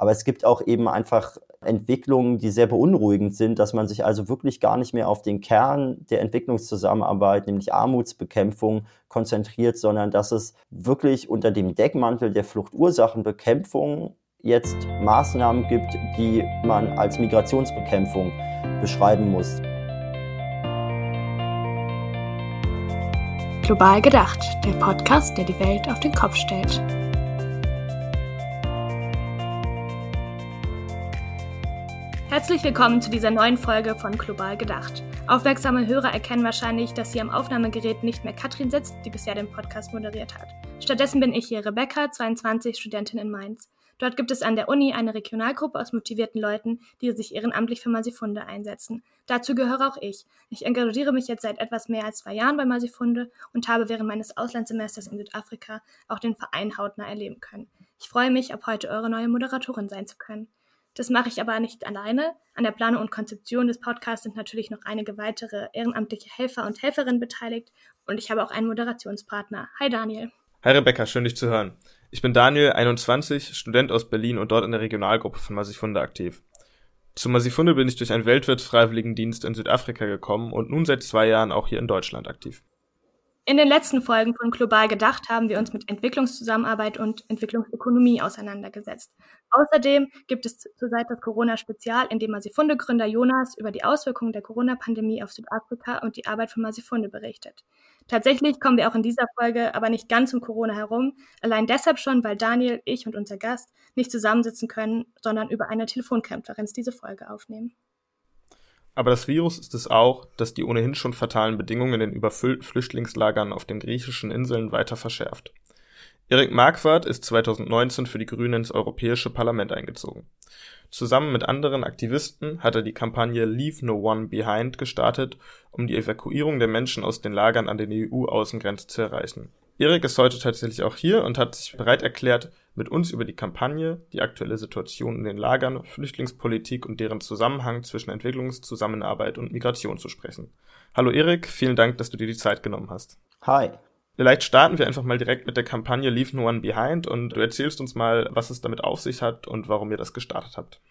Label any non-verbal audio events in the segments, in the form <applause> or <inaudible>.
Aber es gibt auch eben einfach Entwicklungen, die sehr beunruhigend sind, dass man sich also wirklich gar nicht mehr auf den Kern der Entwicklungszusammenarbeit, nämlich Armutsbekämpfung, konzentriert, sondern dass es wirklich unter dem Deckmantel der Fluchtursachenbekämpfung jetzt Maßnahmen gibt, die man als Migrationsbekämpfung beschreiben muss. Global gedacht, der Podcast, der die Welt auf den Kopf stellt. Herzlich willkommen zu dieser neuen Folge von Global Gedacht. Aufmerksame Hörer erkennen wahrscheinlich, dass hier am Aufnahmegerät nicht mehr Katrin sitzt, die bisher den Podcast moderiert hat. Stattdessen bin ich hier Rebecca, 22, Studentin in Mainz. Dort gibt es an der Uni eine Regionalgruppe aus motivierten Leuten, die sich ehrenamtlich für Masifunde einsetzen. Dazu gehöre auch ich. Ich engagiere mich jetzt seit etwas mehr als zwei Jahren bei Masifunde und habe während meines Auslandssemesters in Südafrika auch den Verein hautnah erleben können. Ich freue mich, ab heute eure neue Moderatorin sein zu können. Das mache ich aber nicht alleine. An der Planung und Konzeption des Podcasts sind natürlich noch einige weitere ehrenamtliche Helfer und Helferinnen beteiligt und ich habe auch einen Moderationspartner. Hi Daniel. Hi Rebecca, schön dich zu hören. Ich bin Daniel, 21, Student aus Berlin und dort in der Regionalgruppe von Masifunde aktiv. Zu Masifunde bin ich durch einen Weltwirtsfreiwilligendienst in Südafrika gekommen und nun seit zwei Jahren auch hier in Deutschland aktiv. In den letzten Folgen von Global Gedacht haben wir uns mit Entwicklungszusammenarbeit und Entwicklungsökonomie auseinandergesetzt. Außerdem gibt es zurzeit das Corona-Spezial, in dem Masifunde-Gründer Jonas über die Auswirkungen der Corona-Pandemie auf Südafrika und die Arbeit von Masifunde berichtet. Tatsächlich kommen wir auch in dieser Folge aber nicht ganz um Corona herum, allein deshalb schon, weil Daniel, ich und unser Gast nicht zusammensitzen können, sondern über eine Telefonkonferenz diese Folge aufnehmen. Aber das Virus ist es auch, das die ohnehin schon fatalen Bedingungen in den überfüllten Flüchtlingslagern auf den griechischen Inseln weiter verschärft. Erik Marquardt ist 2019 für die Grünen ins Europäische Parlament eingezogen. Zusammen mit anderen Aktivisten hat er die Kampagne Leave No One Behind gestartet, um die Evakuierung der Menschen aus den Lagern an den EU-Außengrenzen zu erreichen. Erik ist heute tatsächlich auch hier und hat sich bereit erklärt, mit uns über die Kampagne, die aktuelle Situation in den Lagern, Flüchtlingspolitik und deren Zusammenhang zwischen Entwicklungszusammenarbeit und Migration zu sprechen. Hallo Erik, vielen Dank, dass du dir die Zeit genommen hast. Hi. Vielleicht starten wir einfach mal direkt mit der Kampagne Leave No One Behind und du erzählst uns mal, was es damit auf sich hat und warum ihr das gestartet habt.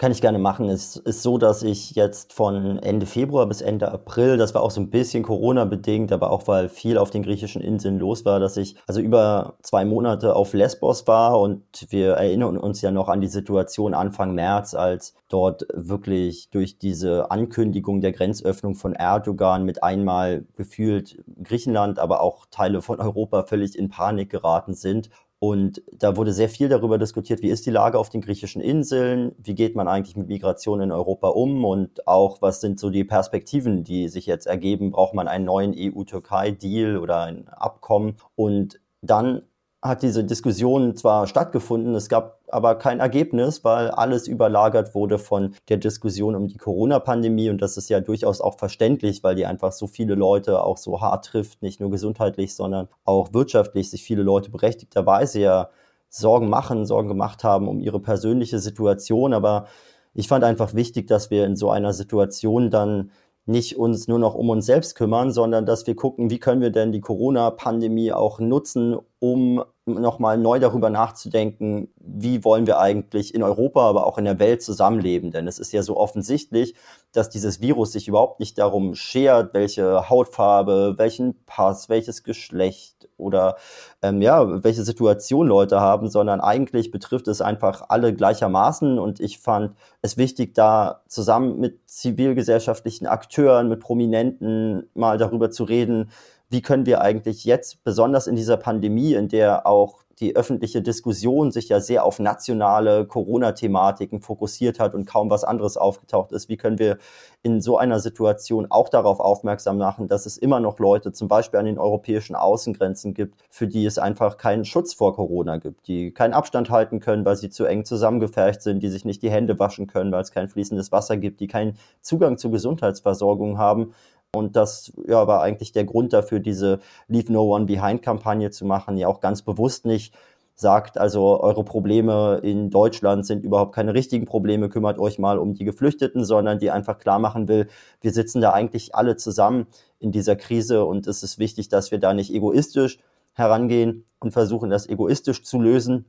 Kann ich gerne machen. Es ist so, dass ich jetzt von Ende Februar bis Ende April, das war auch so ein bisschen Corona-bedingt, aber auch weil viel auf den griechischen Inseln los war, dass ich also über zwei Monate auf Lesbos war und wir erinnern uns ja noch an die Situation Anfang März, als dort wirklich durch diese Ankündigung der Grenzöffnung von Erdogan mit einmal gefühlt Griechenland, aber auch Teile von Europa völlig in Panik geraten sind und da wurde sehr viel darüber diskutiert, wie ist die Lage auf den griechischen Inseln, wie geht man eigentlich mit Migration in Europa um und auch, was sind so die Perspektiven, die sich jetzt ergeben, braucht man einen neuen EU-Türkei-Deal oder ein Abkommen. Und dann hat diese Diskussion zwar stattgefunden, es gab aber kein Ergebnis, weil alles überlagert wurde von der Diskussion um die Corona-Pandemie. Und das ist ja durchaus auch verständlich, weil die einfach so viele Leute auch so hart trifft, nicht nur gesundheitlich, sondern auch wirtschaftlich sich viele Leute berechtigterweise ja Sorgen machen, Sorgen gemacht haben um ihre persönliche Situation, aber ich fand einfach wichtig, dass wir in so einer Situation dann nicht uns nur noch um uns selbst kümmern, sondern dass wir gucken, wie können wir denn die Corona-Pandemie auch nutzen, um nochmal neu darüber nachzudenken, wie wollen wir eigentlich in Europa, aber auch in der Welt zusammenleben. Denn es ist ja so offensichtlich, dass dieses Virus sich überhaupt nicht darum schert, welche Hautfarbe, welchen Pass, welches Geschlecht oder ähm, ja, welche Situation Leute haben, sondern eigentlich betrifft es einfach alle gleichermaßen. Und ich fand es wichtig, da zusammen mit zivilgesellschaftlichen Akteuren, mit Prominenten mal darüber zu reden, wie können wir eigentlich jetzt, besonders in dieser Pandemie, in der auch die öffentliche Diskussion sich ja sehr auf nationale Corona-Thematiken fokussiert hat und kaum was anderes aufgetaucht ist. Wie können wir in so einer Situation auch darauf aufmerksam machen, dass es immer noch Leute, zum Beispiel an den europäischen Außengrenzen gibt, für die es einfach keinen Schutz vor Corona gibt, die keinen Abstand halten können, weil sie zu eng zusammengefercht sind, die sich nicht die Hände waschen können, weil es kein fließendes Wasser gibt, die keinen Zugang zur Gesundheitsversorgung haben und das ja, war eigentlich der Grund dafür, diese Leave No One Behind Kampagne zu machen, die auch ganz bewusst nicht sagt, also eure Probleme in Deutschland sind überhaupt keine richtigen Probleme, kümmert euch mal um die Geflüchteten, sondern die einfach klar machen will, wir sitzen da eigentlich alle zusammen in dieser Krise und es ist wichtig, dass wir da nicht egoistisch herangehen und versuchen, das egoistisch zu lösen,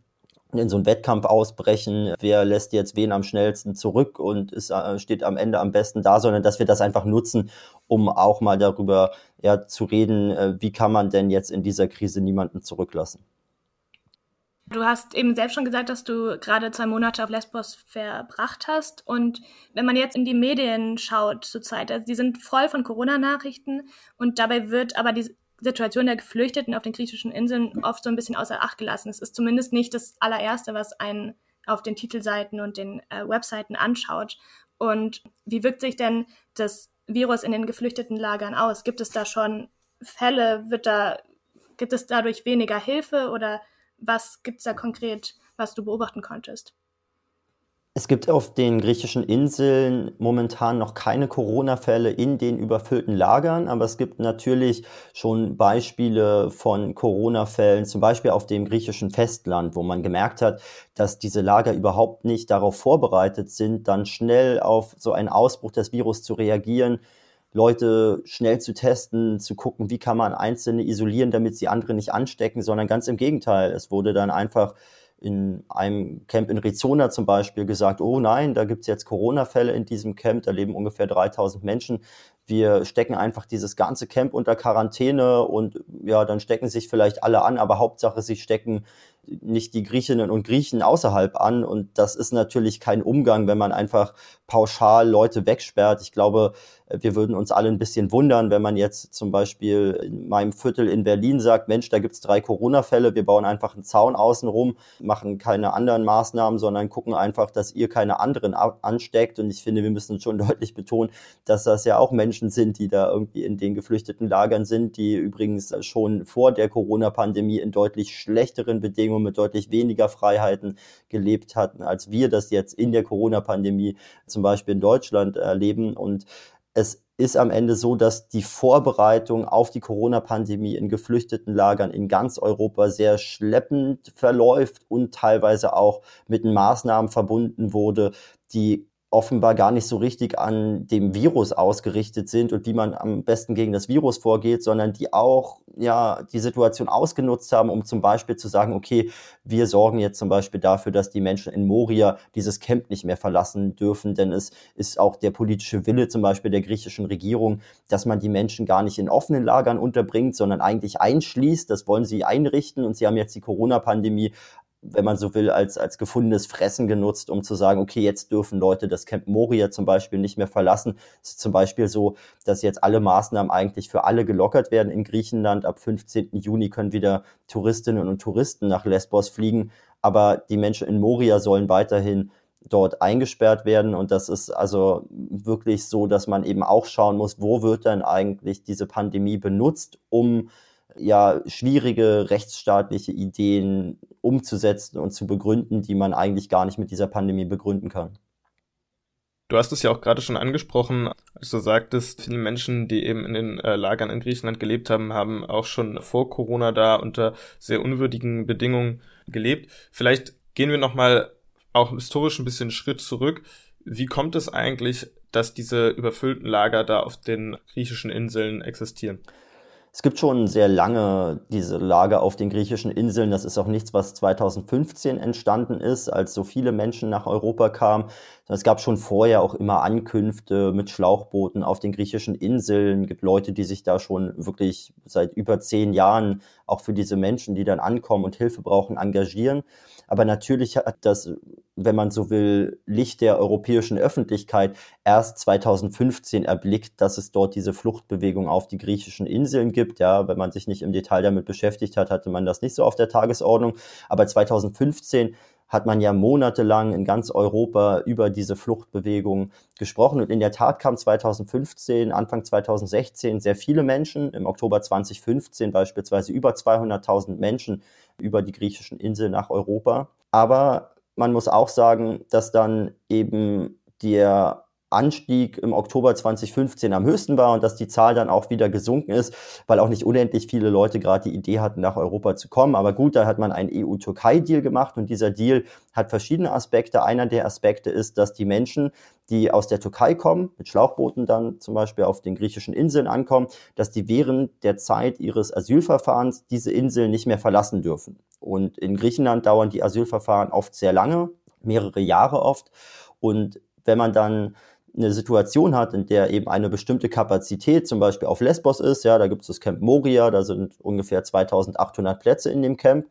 in so einen Wettkampf ausbrechen, wer lässt jetzt wen am schnellsten zurück und ist, äh, steht am Ende am besten da, sondern dass wir das einfach nutzen, um auch mal darüber ja, zu reden, äh, wie kann man denn jetzt in dieser Krise niemanden zurücklassen. Du hast eben selbst schon gesagt, dass du gerade zwei Monate auf Lesbos verbracht hast. Und wenn man jetzt in die Medien schaut zurzeit, also die sind voll von Corona-Nachrichten und dabei wird aber die Situation der Geflüchteten auf den griechischen Inseln oft so ein bisschen außer Acht gelassen. Es ist zumindest nicht das allererste, was einen auf den Titelseiten und den äh, Webseiten anschaut. Und wie wirkt sich denn das Virus in den geflüchteten Lagern aus? Gibt es da schon Fälle? Wird da, gibt es dadurch weniger Hilfe oder was gibt es da konkret, was du beobachten konntest? Es gibt auf den griechischen Inseln momentan noch keine Corona-Fälle in den überfüllten Lagern, aber es gibt natürlich schon Beispiele von Corona-Fällen, zum Beispiel auf dem griechischen Festland, wo man gemerkt hat, dass diese Lager überhaupt nicht darauf vorbereitet sind, dann schnell auf so einen Ausbruch des Virus zu reagieren, Leute schnell zu testen, zu gucken, wie kann man Einzelne isolieren, damit sie andere nicht anstecken, sondern ganz im Gegenteil. Es wurde dann einfach in einem Camp in Rizona zum Beispiel gesagt, oh nein, da gibt's jetzt Corona-Fälle in diesem Camp, da leben ungefähr 3000 Menschen. Wir stecken einfach dieses ganze Camp unter Quarantäne und ja, dann stecken sich vielleicht alle an, aber Hauptsache, sie stecken nicht die Griechinnen und Griechen außerhalb an. Und das ist natürlich kein Umgang, wenn man einfach pauschal Leute wegsperrt. Ich glaube, wir würden uns alle ein bisschen wundern, wenn man jetzt zum Beispiel in meinem Viertel in Berlin sagt, Mensch, da gibt's drei Corona-Fälle, wir bauen einfach einen Zaun außenrum, machen keine anderen Maßnahmen, sondern gucken einfach, dass ihr keine anderen ansteckt. Und ich finde, wir müssen schon <laughs> deutlich betonen, dass das ja auch Menschen sind, die da irgendwie in den geflüchteten Lagern sind, die übrigens schon vor der Corona-Pandemie in deutlich schlechteren Bedingungen mit deutlich weniger Freiheiten gelebt hatten, als wir das jetzt in der Corona-Pandemie zum Beispiel in Deutschland erleben. Und es ist am Ende so, dass die Vorbereitung auf die Corona-Pandemie in geflüchteten Lagern in ganz Europa sehr schleppend verläuft und teilweise auch mit Maßnahmen verbunden wurde, die offenbar gar nicht so richtig an dem Virus ausgerichtet sind und wie man am besten gegen das Virus vorgeht, sondern die auch ja die Situation ausgenutzt haben, um zum Beispiel zu sagen, okay, wir sorgen jetzt zum Beispiel dafür, dass die Menschen in Moria dieses Camp nicht mehr verlassen dürfen, denn es ist auch der politische Wille zum Beispiel der griechischen Regierung, dass man die Menschen gar nicht in offenen Lagern unterbringt, sondern eigentlich einschließt. Das wollen sie einrichten und sie haben jetzt die Corona-Pandemie wenn man so will, als, als gefundenes Fressen genutzt, um zu sagen, okay, jetzt dürfen Leute das Camp Moria zum Beispiel nicht mehr verlassen. Es ist zum Beispiel so, dass jetzt alle Maßnahmen eigentlich für alle gelockert werden in Griechenland. Ab 15. Juni können wieder Touristinnen und Touristen nach Lesbos fliegen. Aber die Menschen in Moria sollen weiterhin dort eingesperrt werden. Und das ist also wirklich so, dass man eben auch schauen muss, wo wird denn eigentlich diese Pandemie benutzt, um ja schwierige rechtsstaatliche Ideen umzusetzen und zu begründen, die man eigentlich gar nicht mit dieser Pandemie begründen kann. Du hast es ja auch gerade schon angesprochen, als du sagtest, viele Menschen, die eben in den äh, Lagern in Griechenland gelebt haben, haben auch schon vor Corona da unter sehr unwürdigen Bedingungen gelebt. Vielleicht gehen wir nochmal auch historisch ein bisschen Schritt zurück. Wie kommt es eigentlich, dass diese überfüllten Lager da auf den griechischen Inseln existieren? Es gibt schon sehr lange diese Lager auf den griechischen Inseln. Das ist auch nichts, was 2015 entstanden ist, als so viele Menschen nach Europa kamen. Es gab schon vorher auch immer Ankünfte mit Schlauchbooten auf den griechischen Inseln. Es gibt Leute, die sich da schon wirklich seit über zehn Jahren auch für diese Menschen, die dann ankommen und Hilfe brauchen, engagieren. Aber natürlich hat das, wenn man so will, Licht der europäischen Öffentlichkeit erst 2015 erblickt, dass es dort diese Fluchtbewegung auf die griechischen Inseln gibt. Ja, wenn man sich nicht im Detail damit beschäftigt hat, hatte man das nicht so auf der Tagesordnung. Aber 2015 hat man ja monatelang in ganz Europa über diese Fluchtbewegung gesprochen. Und in der Tat kamen 2015, Anfang 2016 sehr viele Menschen, im Oktober 2015 beispielsweise über 200.000 Menschen über die griechischen Inseln nach Europa. Aber man muss auch sagen, dass dann eben der Anstieg im Oktober 2015 am höchsten war und dass die Zahl dann auch wieder gesunken ist, weil auch nicht unendlich viele Leute gerade die Idee hatten, nach Europa zu kommen. Aber gut, da hat man einen EU-Türkei-Deal gemacht und dieser Deal hat verschiedene Aspekte. Einer der Aspekte ist, dass die Menschen, die aus der Türkei kommen, mit Schlauchbooten dann zum Beispiel auf den griechischen Inseln ankommen, dass die während der Zeit ihres Asylverfahrens diese Inseln nicht mehr verlassen dürfen. Und in Griechenland dauern die Asylverfahren oft sehr lange, mehrere Jahre oft. Und wenn man dann eine Situation hat, in der eben eine bestimmte Kapazität zum Beispiel auf Lesbos ist, ja, da gibt es das Camp Moria, da sind ungefähr 2800 Plätze in dem Camp.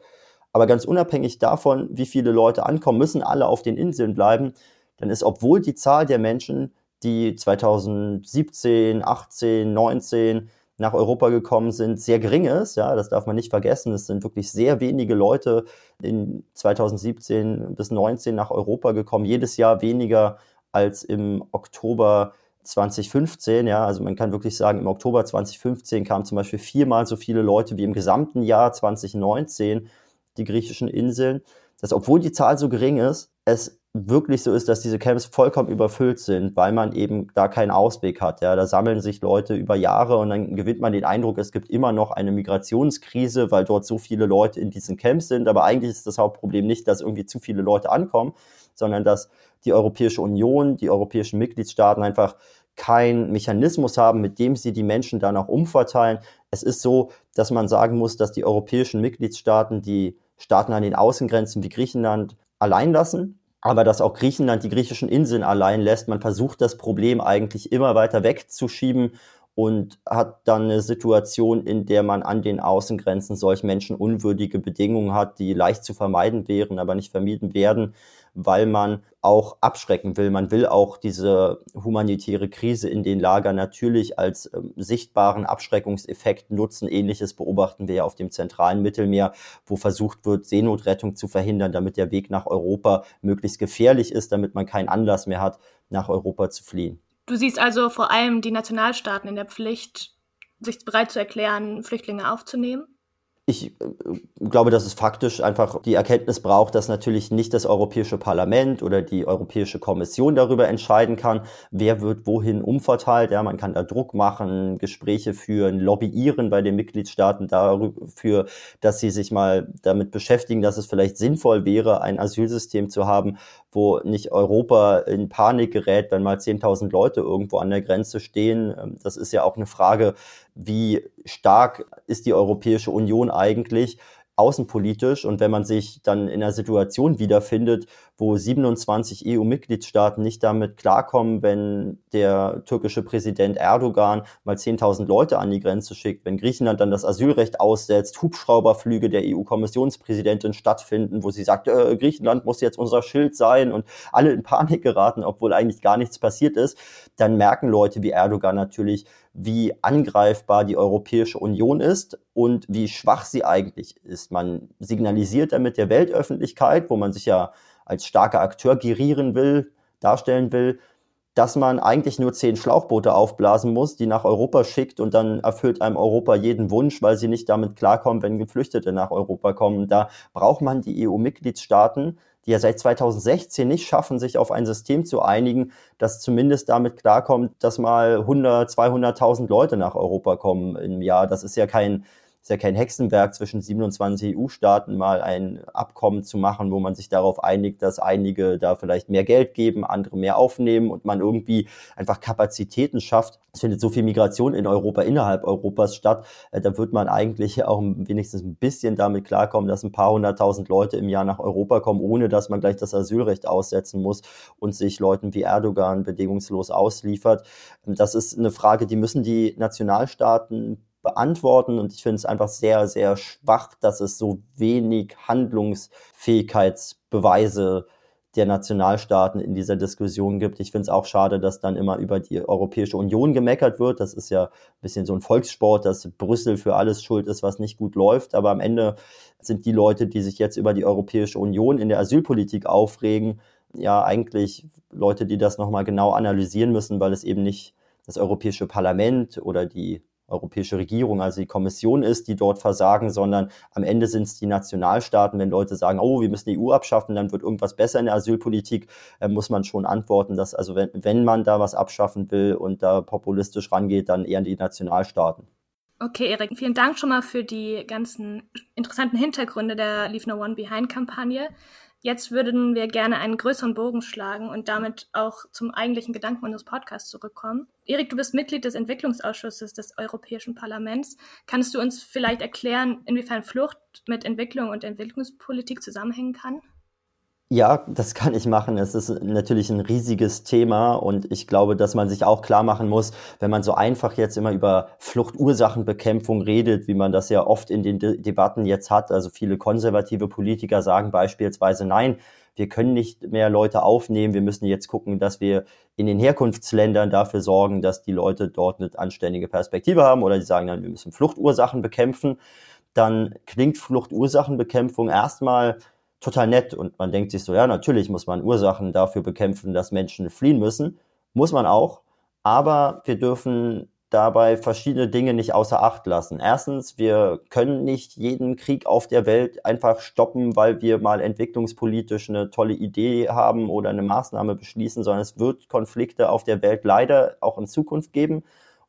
Aber ganz unabhängig davon, wie viele Leute ankommen, müssen alle auf den Inseln bleiben. Dann ist, obwohl die Zahl der Menschen, die 2017, 18, 19 nach Europa gekommen sind, sehr gering ist. Ja, das darf man nicht vergessen. Es sind wirklich sehr wenige Leute in 2017 bis 19 nach Europa gekommen. Jedes Jahr weniger als im Oktober 2015. Ja, also man kann wirklich sagen, im Oktober 2015 kamen zum Beispiel viermal so viele Leute wie im gesamten Jahr 2019 die griechischen Inseln. Dass obwohl die Zahl so gering ist, es wirklich so ist, dass diese Camps vollkommen überfüllt sind, weil man eben da keinen Ausweg hat. Ja, da sammeln sich Leute über Jahre und dann gewinnt man den Eindruck, es gibt immer noch eine Migrationskrise, weil dort so viele Leute in diesen Camps sind. Aber eigentlich ist das Hauptproblem nicht, dass irgendwie zu viele Leute ankommen, sondern dass die Europäische Union, die europäischen Mitgliedstaaten einfach keinen Mechanismus haben, mit dem sie die Menschen dann auch umverteilen. Es ist so, dass man sagen muss, dass die europäischen Mitgliedstaaten die Staaten an den Außengrenzen wie Griechenland allein lassen aber dass auch Griechenland die griechischen Inseln allein lässt. Man versucht das Problem eigentlich immer weiter wegzuschieben und hat dann eine Situation, in der man an den Außengrenzen solch menschenunwürdige Bedingungen hat, die leicht zu vermeiden wären, aber nicht vermieden werden weil man auch abschrecken will. Man will auch diese humanitäre Krise in den Lagern natürlich als äh, sichtbaren Abschreckungseffekt nutzen. Ähnliches beobachten wir ja auf dem zentralen Mittelmeer, wo versucht wird, Seenotrettung zu verhindern, damit der Weg nach Europa möglichst gefährlich ist, damit man keinen Anlass mehr hat, nach Europa zu fliehen. Du siehst also vor allem die Nationalstaaten in der Pflicht, sich bereit zu erklären, Flüchtlinge aufzunehmen? Ich äh, glaube, dass es faktisch einfach die Erkenntnis braucht, dass natürlich nicht das Europäische Parlament oder die Europäische Kommission darüber entscheiden kann, wer wird wohin umverteilt. Ja, man kann da Druck machen, Gespräche führen, lobbyieren bei den Mitgliedstaaten dafür, dass sie sich mal damit beschäftigen, dass es vielleicht sinnvoll wäre, ein Asylsystem zu haben, wo nicht Europa in Panik gerät, wenn mal 10.000 Leute irgendwo an der Grenze stehen. Ähm, das ist ja auch eine Frage, wie stark ist die Europäische Union eigentlich außenpolitisch? Und wenn man sich dann in einer Situation wiederfindet, wo 27 EU-Mitgliedstaaten nicht damit klarkommen, wenn der türkische Präsident Erdogan mal 10.000 Leute an die Grenze schickt, wenn Griechenland dann das Asylrecht aussetzt, Hubschrauberflüge der EU-Kommissionspräsidentin stattfinden, wo sie sagt, äh, Griechenland muss jetzt unser Schild sein und alle in Panik geraten, obwohl eigentlich gar nichts passiert ist, dann merken Leute wie Erdogan natürlich, wie angreifbar die Europäische Union ist und wie schwach sie eigentlich ist. Man signalisiert damit der Weltöffentlichkeit, wo man sich ja als starker Akteur gerieren will, darstellen will, dass man eigentlich nur zehn Schlauchboote aufblasen muss, die nach Europa schickt und dann erfüllt einem Europa jeden Wunsch, weil sie nicht damit klarkommen, wenn Geflüchtete nach Europa kommen. Da braucht man die EU-Mitgliedstaaten, die ja seit 2016 nicht schaffen, sich auf ein System zu einigen, das zumindest damit klarkommt, dass mal 100, 200.000 Leute nach Europa kommen im Jahr. Das ist ja kein ist ja kein Hexenwerk zwischen 27 EU-Staaten mal ein Abkommen zu machen, wo man sich darauf einigt, dass einige da vielleicht mehr Geld geben, andere mehr aufnehmen und man irgendwie einfach Kapazitäten schafft. Es findet so viel Migration in Europa, innerhalb Europas statt. Äh, da wird man eigentlich auch wenigstens ein bisschen damit klarkommen, dass ein paar hunderttausend Leute im Jahr nach Europa kommen, ohne dass man gleich das Asylrecht aussetzen muss und sich Leuten wie Erdogan bedingungslos ausliefert. Das ist eine Frage, die müssen die Nationalstaaten beantworten. Und ich finde es einfach sehr, sehr schwach, dass es so wenig Handlungsfähigkeitsbeweise der Nationalstaaten in dieser Diskussion gibt. Ich finde es auch schade, dass dann immer über die Europäische Union gemeckert wird. Das ist ja ein bisschen so ein Volkssport, dass Brüssel für alles schuld ist, was nicht gut läuft. Aber am Ende sind die Leute, die sich jetzt über die Europäische Union in der Asylpolitik aufregen, ja eigentlich Leute, die das nochmal genau analysieren müssen, weil es eben nicht das Europäische Parlament oder die europäische Regierung, also die Kommission ist, die dort versagen, sondern am Ende sind es die Nationalstaaten. Wenn Leute sagen, oh, wir müssen die EU abschaffen, dann wird irgendwas besser in der Asylpolitik, äh, muss man schon antworten, dass also wenn, wenn man da was abschaffen will und da populistisch rangeht, dann eher die Nationalstaaten. Okay, Erik, vielen Dank schon mal für die ganzen interessanten Hintergründe der Leave No One Behind Kampagne. Jetzt würden wir gerne einen größeren Bogen schlagen und damit auch zum eigentlichen Gedanken unseres Podcasts zurückkommen. Erik, du bist Mitglied des Entwicklungsausschusses des Europäischen Parlaments. Kannst du uns vielleicht erklären, inwiefern Flucht mit Entwicklung und Entwicklungspolitik zusammenhängen kann? Ja, das kann ich machen. Es ist natürlich ein riesiges Thema und ich glaube, dass man sich auch klar machen muss, wenn man so einfach jetzt immer über Fluchtursachenbekämpfung redet, wie man das ja oft in den De Debatten jetzt hat. Also viele konservative Politiker sagen beispielsweise, nein, wir können nicht mehr Leute aufnehmen. Wir müssen jetzt gucken, dass wir in den Herkunftsländern dafür sorgen, dass die Leute dort eine anständige Perspektive haben oder die sagen dann, wir müssen Fluchtursachen bekämpfen. Dann klingt Fluchtursachenbekämpfung erstmal total nett und man denkt sich so, ja, natürlich muss man Ursachen dafür bekämpfen, dass Menschen fliehen müssen. Muss man auch. Aber wir dürfen dabei verschiedene Dinge nicht außer Acht lassen. Erstens, wir können nicht jeden Krieg auf der Welt einfach stoppen, weil wir mal entwicklungspolitisch eine tolle Idee haben oder eine Maßnahme beschließen, sondern es wird Konflikte auf der Welt leider auch in Zukunft geben.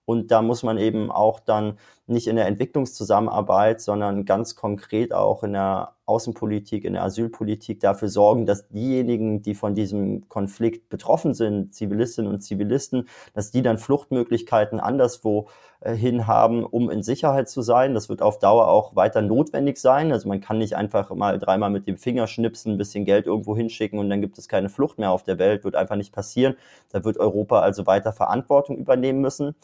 Und da muss man eben auch dann nicht in der Entwicklungszusammenarbeit, sondern ganz konkret auch in der Außenpolitik, in der Asylpolitik dafür sorgen, dass diejenigen, die von diesem Konflikt betroffen sind, Zivilistinnen und Zivilisten, dass die dann Fluchtmöglichkeiten anderswo äh, hin haben, um in Sicherheit zu sein. Das wird auf Dauer auch weiter notwendig sein. Also man kann nicht einfach mal dreimal mit dem Finger schnipsen, ein bisschen Geld irgendwo hinschicken und dann gibt es keine Flucht mehr auf der Welt. Wird einfach nicht passieren. Da wird Europa also weiter Verantwortung übernehmen müssen.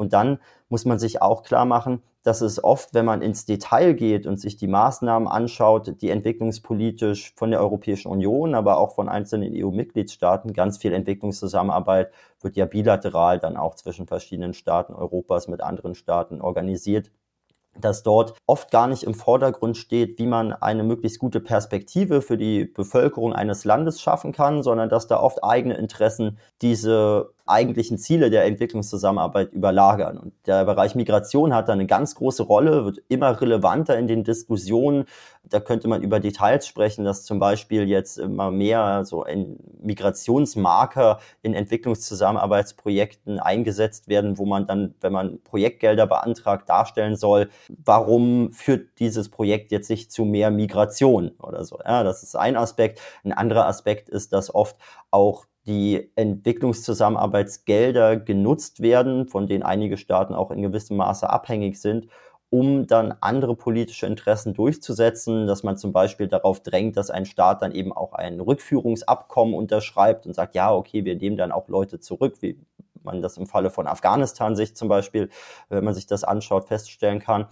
Und dann muss man sich auch klar machen, dass es oft, wenn man ins Detail geht und sich die Maßnahmen anschaut, die entwicklungspolitisch von der Europäischen Union, aber auch von einzelnen EU-Mitgliedstaaten, ganz viel Entwicklungszusammenarbeit wird ja bilateral dann auch zwischen verschiedenen Staaten Europas mit anderen Staaten organisiert dass dort oft gar nicht im Vordergrund steht, wie man eine möglichst gute Perspektive für die Bevölkerung eines Landes schaffen kann, sondern dass da oft eigene Interessen diese eigentlichen Ziele der Entwicklungszusammenarbeit überlagern. Und der Bereich Migration hat da eine ganz große Rolle, wird immer relevanter in den Diskussionen. Da könnte man über Details sprechen, dass zum Beispiel jetzt immer mehr so Migrationsmarker in Entwicklungszusammenarbeitsprojekten eingesetzt werden, wo man dann, wenn man Projektgelder beantragt, darstellen soll, warum führt dieses Projekt jetzt sich zu mehr Migration oder so. Ja, das ist ein Aspekt. Ein anderer Aspekt ist, dass oft auch die Entwicklungszusammenarbeitsgelder genutzt werden, von denen einige Staaten auch in gewissem Maße abhängig sind, um dann andere politische Interessen durchzusetzen, dass man zum Beispiel darauf drängt, dass ein Staat dann eben auch ein Rückführungsabkommen unterschreibt und sagt, ja, okay, wir nehmen dann auch Leute zurück, wie man das im Falle von Afghanistan sich zum Beispiel, wenn man sich das anschaut, feststellen kann.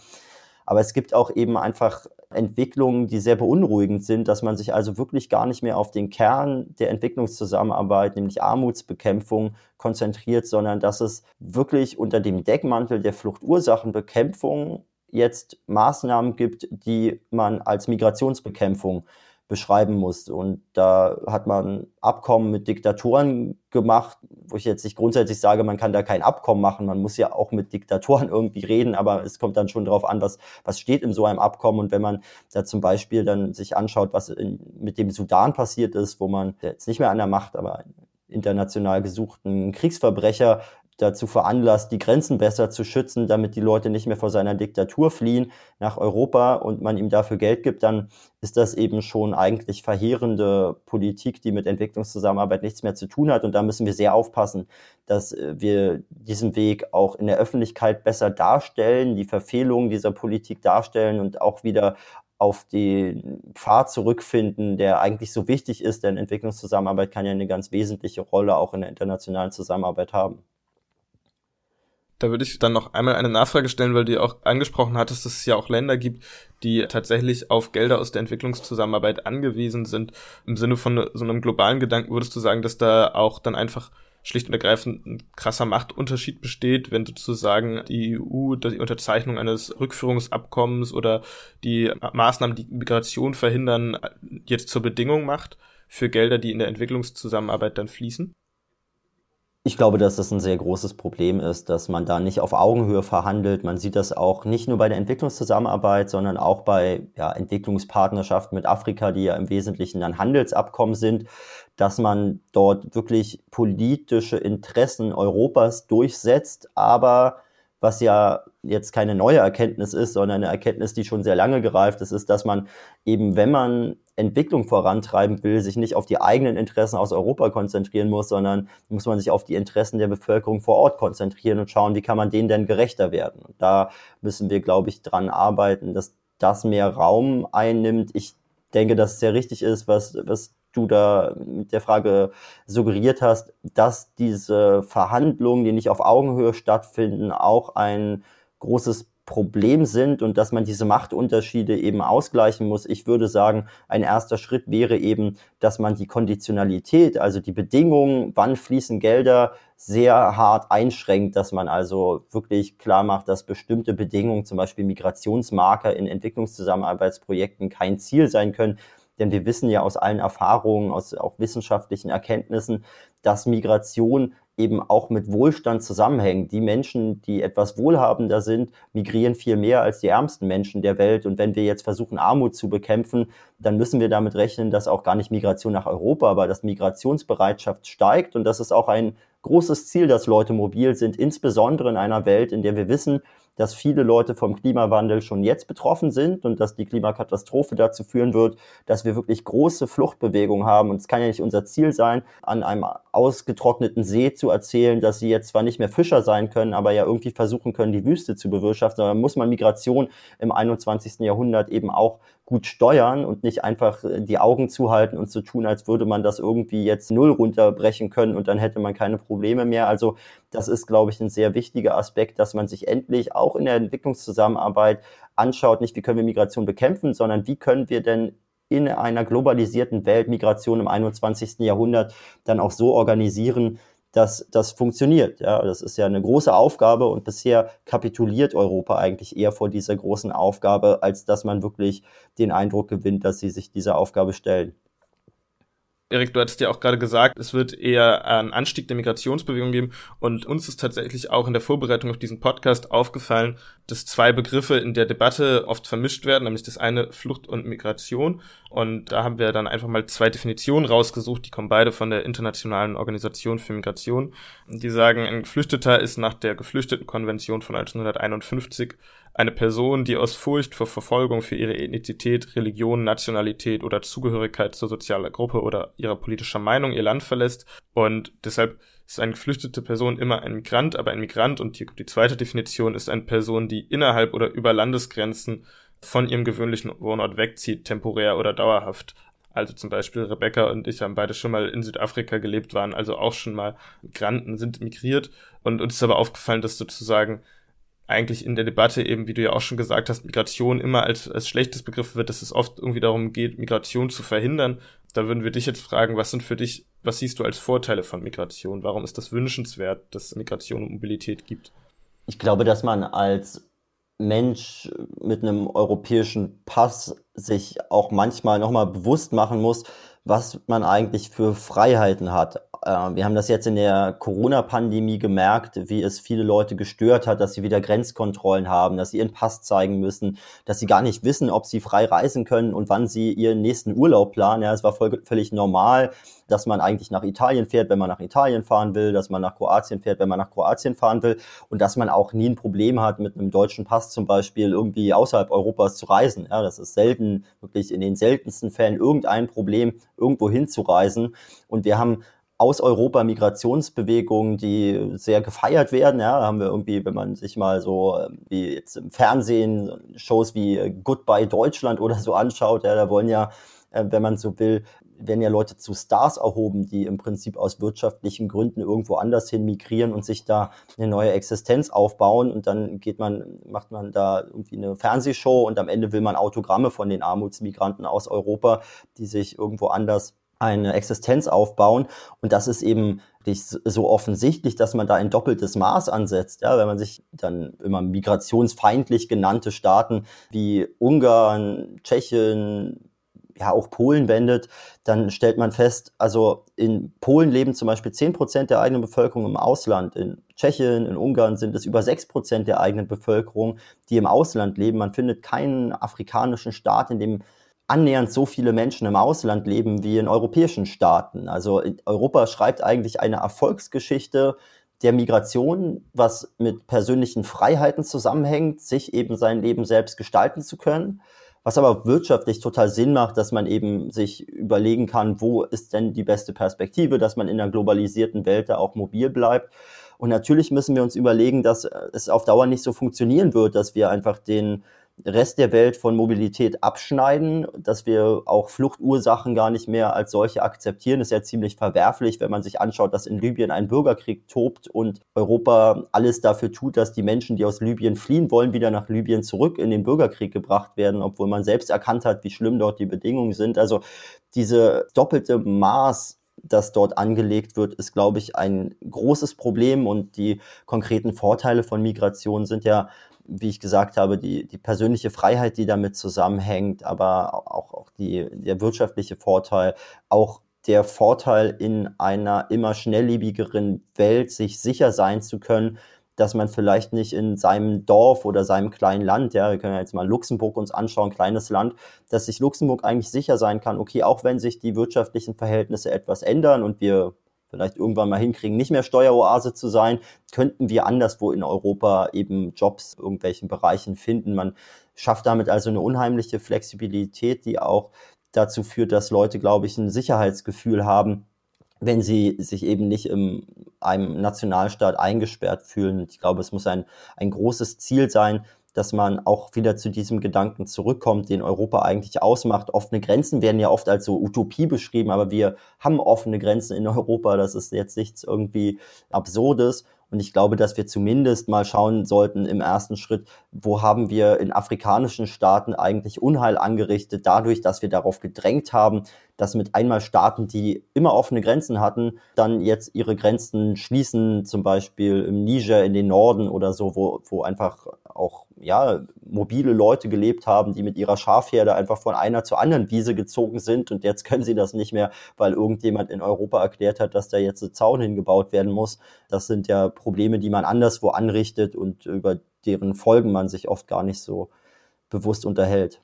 Aber es gibt auch eben einfach Entwicklungen, die sehr beunruhigend sind, dass man sich also wirklich gar nicht mehr auf den Kern der Entwicklungszusammenarbeit, nämlich Armutsbekämpfung, konzentriert, sondern dass es wirklich unter dem Deckmantel der Fluchtursachenbekämpfung jetzt Maßnahmen gibt, die man als Migrationsbekämpfung beschreiben muss. Und da hat man Abkommen mit Diktatoren gemacht, wo ich jetzt nicht grundsätzlich sage, man kann da kein Abkommen machen. Man muss ja auch mit Diktatoren <laughs> irgendwie reden, aber es kommt dann schon darauf an, was, was steht in so einem Abkommen. Und wenn man da zum Beispiel dann sich anschaut, was in, mit dem Sudan passiert ist, wo man jetzt nicht mehr an der Macht, aber international gesuchten Kriegsverbrecher dazu veranlasst, die Grenzen besser zu schützen, damit die Leute nicht mehr vor seiner Diktatur fliehen nach Europa und man ihm dafür Geld gibt, dann ist das eben schon eigentlich verheerende Politik, die mit Entwicklungszusammenarbeit nichts mehr zu tun hat. Und da müssen wir sehr aufpassen, dass äh, wir diesen Weg auch in der Öffentlichkeit besser darstellen, die Verfehlungen dieser Politik darstellen und auch wieder auf den Pfad zurückfinden, der eigentlich so wichtig ist, denn Entwicklungszusammenarbeit kann ja eine ganz wesentliche Rolle auch in der internationalen Zusammenarbeit haben. Da würde ich dann noch einmal eine Nachfrage stellen, weil du auch angesprochen hattest, dass es ja auch Länder gibt, die tatsächlich auf Gelder aus der Entwicklungszusammenarbeit angewiesen sind. Im Sinne von so einem globalen Gedanken würdest du sagen, dass da auch dann einfach schlicht und ergreifend ein krasser Machtunterschied besteht, wenn sozusagen die EU die Unterzeichnung eines Rückführungsabkommens oder die Maßnahmen, die Migration verhindern, jetzt zur Bedingung macht für Gelder, die in der Entwicklungszusammenarbeit dann fließen? Ich glaube, dass das ein sehr großes Problem ist, dass man da nicht auf Augenhöhe verhandelt. Man sieht das auch nicht nur bei der Entwicklungszusammenarbeit, sondern auch bei ja, Entwicklungspartnerschaften mit Afrika, die ja im Wesentlichen dann Handelsabkommen sind, dass man dort wirklich politische Interessen Europas durchsetzt, aber was ja jetzt keine neue Erkenntnis ist, sondern eine Erkenntnis, die schon sehr lange gereift ist, ist, dass man eben, wenn man Entwicklung vorantreiben will, sich nicht auf die eigenen Interessen aus Europa konzentrieren muss, sondern muss man sich auf die Interessen der Bevölkerung vor Ort konzentrieren und schauen, wie kann man denen denn gerechter werden. Und da müssen wir, glaube ich, dran arbeiten, dass das mehr Raum einnimmt. Ich denke, dass es sehr richtig ist, was, was du da mit der Frage suggeriert hast, dass diese Verhandlungen, die nicht auf Augenhöhe stattfinden, auch ein großes Problem sind und dass man diese Machtunterschiede eben ausgleichen muss. Ich würde sagen, ein erster Schritt wäre eben, dass man die Konditionalität, also die Bedingungen, wann fließen Gelder, sehr hart einschränkt, dass man also wirklich klar macht, dass bestimmte Bedingungen, zum Beispiel Migrationsmarker in Entwicklungszusammenarbeitsprojekten kein Ziel sein können, denn wir wissen ja aus allen Erfahrungen, aus auch wissenschaftlichen Erkenntnissen, dass Migration eben auch mit Wohlstand zusammenhängt. Die Menschen, die etwas wohlhabender sind, migrieren viel mehr als die ärmsten Menschen der Welt. Und wenn wir jetzt versuchen, Armut zu bekämpfen, dann müssen wir damit rechnen, dass auch gar nicht Migration nach Europa, aber dass Migrationsbereitschaft steigt. Und das ist auch ein großes Ziel, dass Leute mobil sind, insbesondere in einer Welt, in der wir wissen, dass viele Leute vom Klimawandel schon jetzt betroffen sind und dass die Klimakatastrophe dazu führen wird, dass wir wirklich große Fluchtbewegungen haben. Und es kann ja nicht unser Ziel sein, an einem ausgetrockneten See zu erzählen, dass sie jetzt zwar nicht mehr Fischer sein können, aber ja irgendwie versuchen können, die Wüste zu bewirtschaften. Da muss man Migration im 21. Jahrhundert eben auch gut steuern und nicht einfach äh, die Augen zuhalten und zu so tun, als würde man das irgendwie jetzt null runterbrechen können und dann hätte man keine Probleme mehr. Also das ist, glaube ich, ein sehr wichtiger Aspekt, dass man sich endlich auch in der Entwicklungszusammenarbeit anschaut, nicht wie können wir Migration bekämpfen, sondern wie können wir denn in einer globalisierten Welt Migration im 21. Jahrhundert dann auch so organisieren, dass das funktioniert. Ja, das ist ja eine große Aufgabe und bisher kapituliert Europa eigentlich eher vor dieser großen Aufgabe, als dass man wirklich den Eindruck gewinnt, dass sie sich dieser Aufgabe stellen. Erik, du hattest ja auch gerade gesagt, es wird eher einen Anstieg der Migrationsbewegung geben. Und uns ist tatsächlich auch in der Vorbereitung auf diesen Podcast aufgefallen, dass zwei Begriffe in der Debatte oft vermischt werden, nämlich das eine Flucht und Migration. Und da haben wir dann einfach mal zwei Definitionen rausgesucht, die kommen beide von der Internationalen Organisation für Migration. Die sagen, ein Geflüchteter ist nach der Geflüchtetenkonvention von 1951 eine Person, die aus Furcht vor Verfolgung für ihre Ethnizität, Religion, Nationalität oder Zugehörigkeit zur sozialen Gruppe oder ihrer politischer Meinung ihr Land verlässt. Und deshalb ist eine geflüchtete Person immer ein Migrant, aber ein Migrant. Und die, die zweite Definition ist eine Person, die innerhalb oder über Landesgrenzen von ihrem gewöhnlichen Wohnort wegzieht, temporär oder dauerhaft. Also zum Beispiel Rebecca und ich haben beide schon mal in Südafrika gelebt, waren also auch schon mal Migranten, sind migriert. Und uns ist aber aufgefallen, dass sozusagen eigentlich in der Debatte eben, wie du ja auch schon gesagt hast, Migration immer als, als schlechtes Begriff wird, dass es oft irgendwie darum geht, Migration zu verhindern. Da würden wir dich jetzt fragen, was sind für dich, was siehst du als Vorteile von Migration? Warum ist das wünschenswert, dass Migration und Mobilität gibt? Ich glaube, dass man als Mensch mit einem europäischen Pass sich auch manchmal nochmal bewusst machen muss, was man eigentlich für Freiheiten hat. Äh, wir haben das jetzt in der Corona-Pandemie gemerkt, wie es viele Leute gestört hat, dass sie wieder Grenzkontrollen haben, dass sie ihren Pass zeigen müssen, dass sie gar nicht wissen, ob sie frei reisen können und wann sie ihren nächsten Urlaub planen. Ja, es war voll, völlig normal, dass man eigentlich nach Italien fährt, wenn man nach Italien fahren will, dass man nach Kroatien fährt, wenn man nach Kroatien fahren will und dass man auch nie ein Problem hat, mit einem deutschen Pass zum Beispiel irgendwie außerhalb Europas zu reisen. Ja, das ist selten, wirklich in den seltensten Fällen irgendein Problem, irgendwo hinzureisen. Und wir haben aus Europa Migrationsbewegungen, die sehr gefeiert werden. Ja, haben wir irgendwie, wenn man sich mal so ähm, wie jetzt im Fernsehen Shows wie äh, Goodbye Deutschland oder so anschaut, ja, da wollen ja, äh, wenn man so will, werden ja Leute zu Stars erhoben, die im Prinzip aus wirtschaftlichen Gründen irgendwo anders hin migrieren und sich da eine neue Existenz aufbauen und dann geht man, macht man da irgendwie eine Fernsehshow und am Ende will man Autogramme von den Armutsmigranten aus Europa, die sich irgendwo anders eine Existenz aufbauen. Und das ist eben so offensichtlich, dass man da ein doppeltes Maß ansetzt. Ja, wenn man sich dann immer migrationsfeindlich genannte Staaten wie Ungarn, Tschechien, ja auch Polen wendet, dann stellt man fest, also in Polen leben zum Beispiel 10 Prozent der eigenen Bevölkerung im Ausland. In Tschechien, in Ungarn sind es über 6 Prozent der eigenen Bevölkerung, die im Ausland leben. Man findet keinen afrikanischen Staat, in dem annähernd so viele Menschen im Ausland leben wie in europäischen Staaten. Also Europa schreibt eigentlich eine Erfolgsgeschichte der Migration, was mit persönlichen Freiheiten zusammenhängt, sich eben sein Leben selbst gestalten zu können was aber wirtschaftlich total Sinn macht, dass man eben sich überlegen kann, wo ist denn die beste Perspektive, dass man in einer globalisierten Welt da auch mobil bleibt. Und natürlich müssen wir uns überlegen, dass es auf Dauer nicht so funktionieren wird, dass wir einfach den Rest der Welt von Mobilität abschneiden, dass wir auch Fluchtursachen gar nicht mehr als solche akzeptieren, ist ja ziemlich verwerflich, wenn man sich anschaut, dass in Libyen ein Bürgerkrieg tobt und Europa alles dafür tut, dass die Menschen, die aus Libyen fliehen wollen, wieder nach Libyen zurück in den Bürgerkrieg gebracht werden, obwohl man selbst erkannt hat, wie schlimm dort die Bedingungen sind. Also diese doppelte Maß das dort angelegt wird, ist, glaube ich, ein großes Problem und die konkreten Vorteile von Migration sind ja wie ich gesagt habe, die, die persönliche Freiheit, die damit zusammenhängt, aber auch, auch die, der wirtschaftliche Vorteil, auch der Vorteil in einer immer schnelllebigeren Welt, sich sicher sein zu können, dass man vielleicht nicht in seinem Dorf oder seinem kleinen Land, ja, wir können ja jetzt mal Luxemburg uns anschauen, kleines Land, dass sich Luxemburg eigentlich sicher sein kann, okay, auch wenn sich die wirtschaftlichen Verhältnisse etwas ändern und wir vielleicht irgendwann mal hinkriegen, nicht mehr Steueroase zu sein, könnten wir anderswo in Europa eben Jobs in irgendwelchen Bereichen finden. Man schafft damit also eine unheimliche Flexibilität, die auch dazu führt, dass Leute, glaube ich, ein Sicherheitsgefühl haben, wenn sie sich eben nicht in einem Nationalstaat eingesperrt fühlen. Ich glaube, es muss ein, ein großes Ziel sein, dass man auch wieder zu diesem Gedanken zurückkommt, den Europa eigentlich ausmacht. Offene Grenzen werden ja oft als so Utopie beschrieben, aber wir haben offene Grenzen in Europa. Das ist jetzt nichts irgendwie Absurdes. Und ich glaube, dass wir zumindest mal schauen sollten im ersten Schritt, wo haben wir in afrikanischen Staaten eigentlich Unheil angerichtet, dadurch, dass wir darauf gedrängt haben, dass mit einmal Staaten, die immer offene Grenzen hatten, dann jetzt ihre Grenzen schließen, zum Beispiel im Niger in den Norden oder so, wo, wo einfach auch ja, mobile Leute gelebt haben, die mit ihrer Schafherde einfach von einer zur anderen Wiese gezogen sind und jetzt können sie das nicht mehr, weil irgendjemand in Europa erklärt hat, dass da jetzt ein Zaun hingebaut werden muss. Das sind ja Probleme, die man anderswo anrichtet und über deren Folgen man sich oft gar nicht so bewusst unterhält.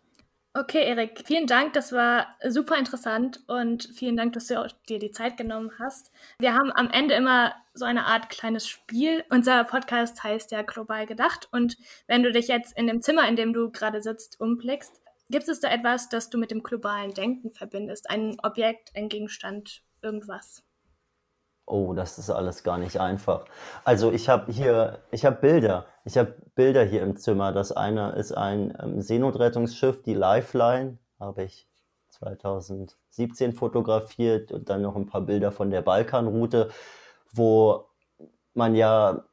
Okay, Erik, vielen Dank. Das war super interessant und vielen Dank, dass du dir die Zeit genommen hast. Wir haben am Ende immer so eine Art kleines Spiel. Unser Podcast heißt ja Global Gedacht und wenn du dich jetzt in dem Zimmer, in dem du gerade sitzt, umblickst, gibt es da etwas, das du mit dem globalen Denken verbindest? Ein Objekt, ein Gegenstand, irgendwas? Oh, das ist alles gar nicht einfach. Also ich habe hier, ich habe Bilder. Ich habe Bilder hier im Zimmer. Das eine ist ein ähm, Seenotrettungsschiff, die Lifeline, habe ich 2017 fotografiert und dann noch ein paar Bilder von der Balkanroute, wo man ja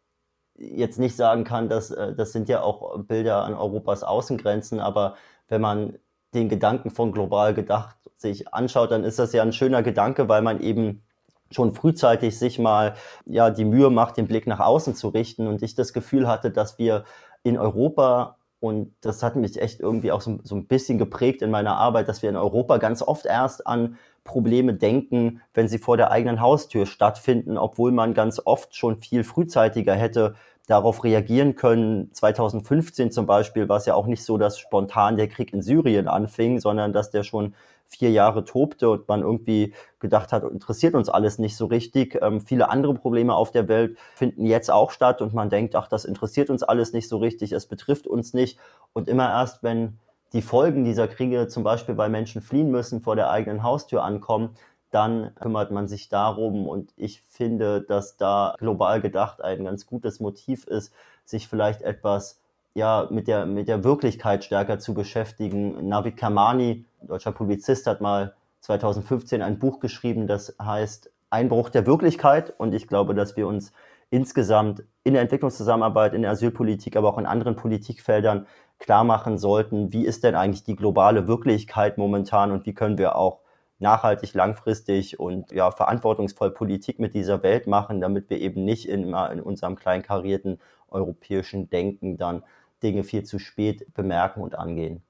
jetzt nicht sagen kann, dass äh, das sind ja auch Bilder an Europas Außengrenzen, aber wenn man den Gedanken von global gedacht sich anschaut, dann ist das ja ein schöner Gedanke, weil man eben schon frühzeitig sich mal ja die Mühe macht, den Blick nach außen zu richten und ich das Gefühl hatte, dass wir in Europa und das hat mich echt irgendwie auch so, so ein bisschen geprägt in meiner Arbeit, dass wir in Europa ganz oft erst an Probleme denken, wenn sie vor der eigenen Haustür stattfinden, obwohl man ganz oft schon viel frühzeitiger hätte darauf reagieren können. 2015 zum Beispiel war es ja auch nicht so, dass spontan der Krieg in Syrien anfing, sondern dass der schon vier Jahre tobte und man irgendwie gedacht hat, interessiert uns alles nicht so richtig. Ähm, viele andere Probleme auf der Welt finden jetzt auch statt und man denkt, ach, das interessiert uns alles nicht so richtig, es betrifft uns nicht. Und immer erst, wenn die Folgen dieser Kriege zum Beispiel bei Menschen fliehen müssen, vor der eigenen Haustür ankommen, dann kümmert man sich darum. Und ich finde, dass da global gedacht ein ganz gutes Motiv ist, sich vielleicht etwas ja, mit der, mit der Wirklichkeit stärker zu beschäftigen. Navid Kamani, deutscher Publizist, hat mal 2015 ein Buch geschrieben, das heißt Einbruch der Wirklichkeit. Und ich glaube, dass wir uns insgesamt in der Entwicklungszusammenarbeit, in der Asylpolitik, aber auch in anderen Politikfeldern klar machen sollten, wie ist denn eigentlich die globale Wirklichkeit momentan und wie können wir auch nachhaltig, langfristig und ja, verantwortungsvoll Politik mit dieser Welt machen, damit wir eben nicht in, in unserem kleinkarierten europäischen Denken dann Dinge viel zu spät bemerken und angehen.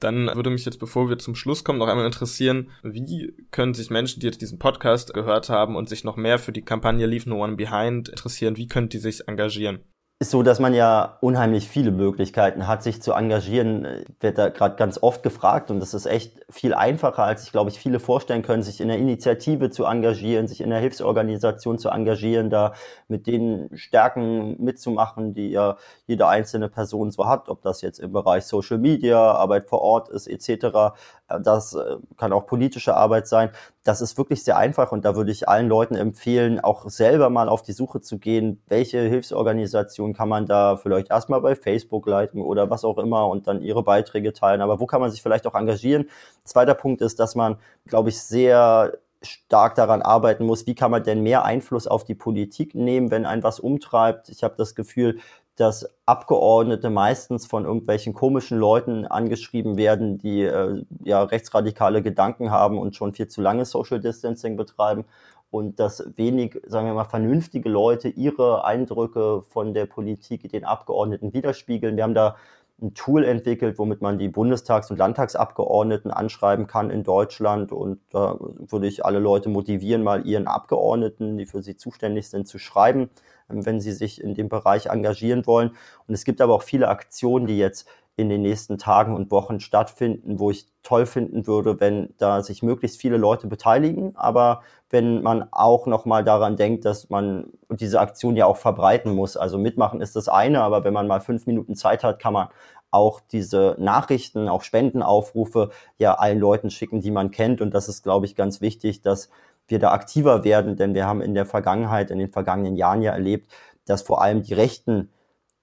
Dann würde mich jetzt, bevor wir zum Schluss kommen, noch einmal interessieren, wie können sich Menschen, die jetzt diesen Podcast gehört haben und sich noch mehr für die Kampagne Leave No One Behind interessieren, wie können die sich engagieren? Ist so, dass man ja unheimlich viele Möglichkeiten hat, sich zu engagieren. Wird da gerade ganz oft gefragt und das ist echt viel einfacher, als ich glaube ich viele vorstellen können, sich in der Initiative zu engagieren, sich in der Hilfsorganisation zu engagieren, da mit den Stärken mitzumachen, die ja jede einzelne Person so hat, ob das jetzt im Bereich Social Media, Arbeit vor Ort ist etc. Das äh, kann auch politische Arbeit sein. Das ist wirklich sehr einfach und da würde ich allen Leuten empfehlen, auch selber mal auf die Suche zu gehen, welche Hilfsorganisation kann man da vielleicht erstmal bei Facebook leiten oder was auch immer und dann ihre Beiträge teilen. Aber wo kann man sich vielleicht auch engagieren? Zweiter Punkt ist, dass man, glaube ich, sehr stark daran arbeiten muss, wie kann man denn mehr Einfluss auf die Politik nehmen, wenn ein was umtreibt. Ich habe das Gefühl, dass Abgeordnete meistens von irgendwelchen komischen Leuten angeschrieben werden, die äh, ja rechtsradikale Gedanken haben und schon viel zu lange Social Distancing betreiben und dass wenig, sagen wir mal, vernünftige Leute ihre Eindrücke von der Politik den Abgeordneten widerspiegeln. Wir haben da ein Tool entwickelt, womit man die Bundestags- und Landtagsabgeordneten anschreiben kann in Deutschland. Und da würde ich alle Leute motivieren, mal ihren Abgeordneten, die für sie zuständig sind, zu schreiben, wenn sie sich in dem Bereich engagieren wollen. Und es gibt aber auch viele Aktionen, die jetzt in den nächsten Tagen und Wochen stattfinden, wo ich toll finden würde, wenn da sich möglichst viele Leute beteiligen, aber wenn man auch nochmal daran denkt, dass man diese Aktion ja auch verbreiten muss. Also mitmachen ist das eine, aber wenn man mal fünf Minuten Zeit hat, kann man auch diese Nachrichten, auch Spendenaufrufe ja allen Leuten schicken, die man kennt. Und das ist, glaube ich, ganz wichtig, dass wir da aktiver werden, denn wir haben in der Vergangenheit, in den vergangenen Jahren ja erlebt, dass vor allem die Rechten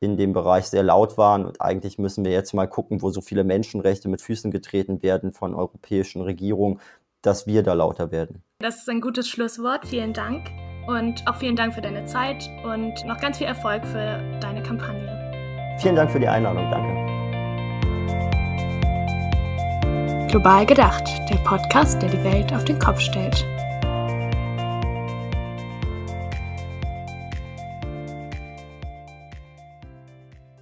in dem Bereich sehr laut waren. Und eigentlich müssen wir jetzt mal gucken, wo so viele Menschenrechte mit Füßen getreten werden von europäischen Regierungen, dass wir da lauter werden. Das ist ein gutes Schlusswort. Vielen Dank. Und auch vielen Dank für deine Zeit und noch ganz viel Erfolg für deine Kampagne. Vielen Dank für die Einladung. Danke. Global gedacht, der Podcast, der die Welt auf den Kopf stellt.